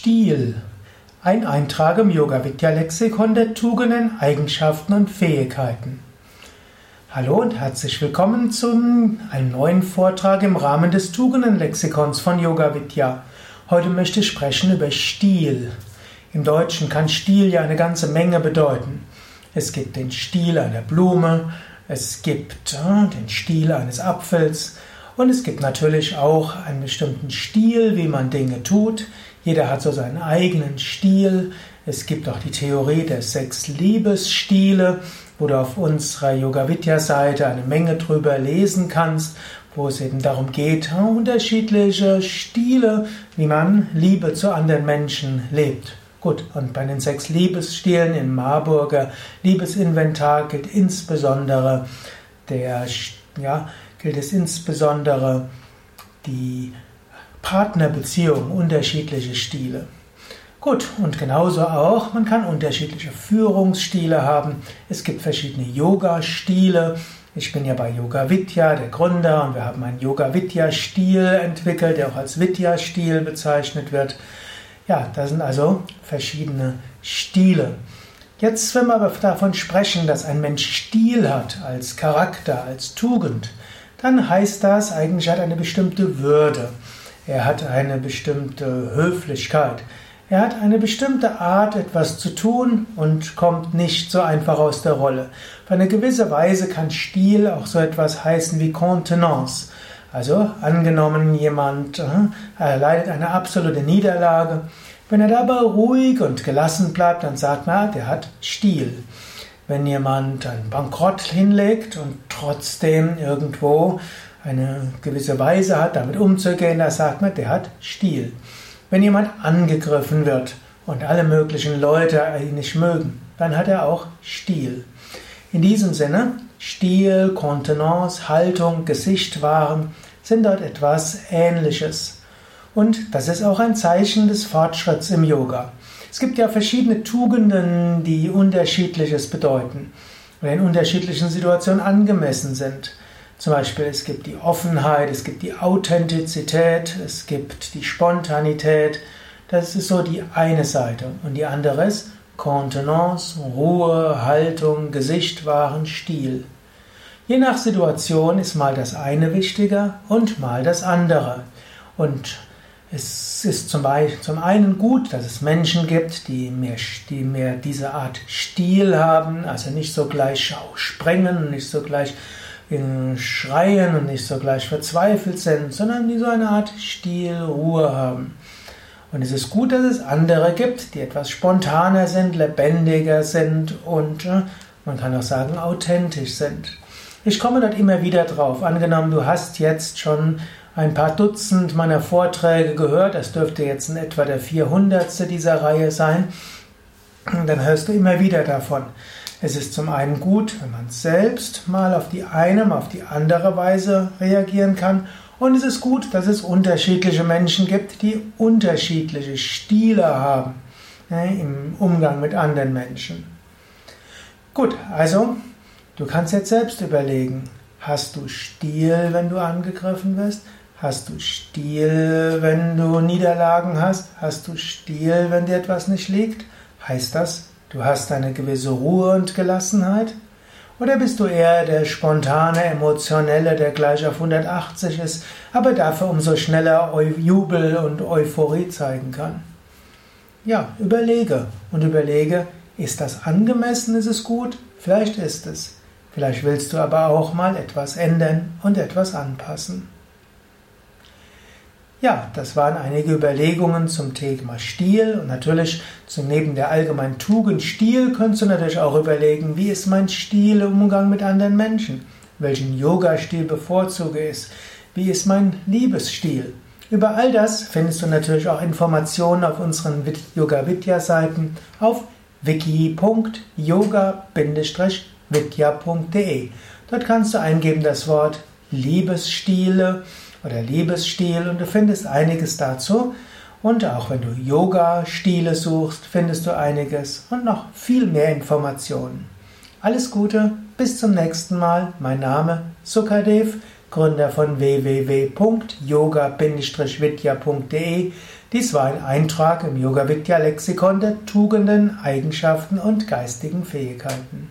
Stil. Ein Eintrag im Yoga Vidya Lexikon der Tugenden, Eigenschaften und Fähigkeiten. Hallo und herzlich willkommen zu einem neuen Vortrag im Rahmen des Tugendenlexikons von Yoga Vidya. Heute möchte ich sprechen über Stil. Im Deutschen kann Stil ja eine ganze Menge bedeuten. Es gibt den Stil einer Blume, es gibt äh, den Stil eines Apfels, und es gibt natürlich auch einen bestimmten Stil, wie man Dinge tut. Jeder hat so seinen eigenen Stil. Es gibt auch die Theorie der sechs Liebesstile, wo du auf unserer Yoga Vidya Seite eine Menge drüber lesen kannst, wo es eben darum geht, unterschiedliche Stile, wie man Liebe zu anderen Menschen lebt. Gut, und bei den sechs Liebesstilen im Marburger Liebesinventar gilt insbesondere der, ja, gilt es insbesondere die Partnerbeziehung, unterschiedliche Stile. Gut, und genauso auch, man kann unterschiedliche Führungsstile haben. Es gibt verschiedene Yoga-Stile. Ich bin ja bei Yoga Vidya, der Gründer, und wir haben einen Yoga Vidya-Stil entwickelt, der auch als Vidya-Stil bezeichnet wird. Ja, das sind also verschiedene Stile. Jetzt, wenn wir aber davon sprechen, dass ein Mensch Stil hat, als Charakter, als Tugend, dann heißt das eigentlich, hat eine bestimmte Würde. Er hat eine bestimmte Höflichkeit. Er hat eine bestimmte Art, etwas zu tun und kommt nicht so einfach aus der Rolle. Auf eine gewisse Weise kann Stil auch so etwas heißen wie Contenance. Also angenommen, jemand äh, erleidet eine absolute Niederlage. Wenn er dabei ruhig und gelassen bleibt, dann sagt man, ah, der hat Stil. Wenn jemand einen Bankrott hinlegt und trotzdem irgendwo eine gewisse Weise hat, damit umzugehen, da sagt man, der hat Stil. Wenn jemand angegriffen wird und alle möglichen Leute ihn nicht mögen, dann hat er auch Stil. In diesem Sinne, Stil, Kontenance, Haltung, Gesicht wahren sind dort etwas Ähnliches. Und das ist auch ein Zeichen des Fortschritts im Yoga. Es gibt ja verschiedene Tugenden, die unterschiedliches bedeuten oder in unterschiedlichen Situationen angemessen sind. Zum Beispiel es gibt die Offenheit, es gibt die Authentizität, es gibt die Spontanität. Das ist so die eine Seite. Und die andere ist Kontenance, Ruhe, Haltung, Gesicht, wahren Stil. Je nach Situation ist mal das eine wichtiger und mal das andere. Und es ist zum, Beispiel, zum einen gut, dass es Menschen gibt, die mehr, die mehr diese Art Stil haben, also nicht so gleich sprengen, nicht so gleich schreien und nicht so gleich verzweifelt sind, sondern die so eine Art Stil, Ruhe haben. Und es ist gut, dass es andere gibt, die etwas spontaner sind, lebendiger sind und äh, man kann auch sagen, authentisch sind. Ich komme dort immer wieder drauf. Angenommen, du hast jetzt schon ein paar Dutzend meiner Vorträge gehört, das dürfte jetzt in etwa der 400. dieser Reihe sein, dann hörst du immer wieder davon. Es ist zum einen gut, wenn man selbst mal auf die eine, mal auf die andere Weise reagieren kann. Und es ist gut, dass es unterschiedliche Menschen gibt, die unterschiedliche Stile haben ne, im Umgang mit anderen Menschen. Gut, also du kannst jetzt selbst überlegen, hast du Stil, wenn du angegriffen wirst? Hast du Stil, wenn du Niederlagen hast? Hast du Stil, wenn dir etwas nicht liegt? Heißt das, du hast eine gewisse Ruhe und Gelassenheit? Oder bist du eher der spontane, emotionelle, der gleich auf 180 ist, aber dafür umso schneller Jubel und Euphorie zeigen kann? Ja, überlege und überlege, ist das angemessen, ist es gut? Vielleicht ist es. Vielleicht willst du aber auch mal etwas ändern und etwas anpassen. Ja, das waren einige Überlegungen zum Thema Stil und natürlich zu, neben der allgemeinen Tugend Stil könntest du natürlich auch überlegen, wie ist mein Stil im Umgang mit anderen Menschen? Welchen Yoga-Stil bevorzuge ich? Wie ist mein Liebesstil? Über all das findest du natürlich auch Informationen auf unseren Yoga Vidya Seiten auf wiki.yoga-vidya.de. Dort kannst du eingeben das Wort Liebesstile oder Liebesstil und du findest einiges dazu. Und auch wenn du Yoga-Stile suchst, findest du einiges und noch viel mehr Informationen. Alles Gute, bis zum nächsten Mal. Mein Name Sukadev, Gründer von www.yoga-vidya.de. Dies war ein Eintrag im Yoga Vidya Lexikon der Tugenden, Eigenschaften und geistigen Fähigkeiten.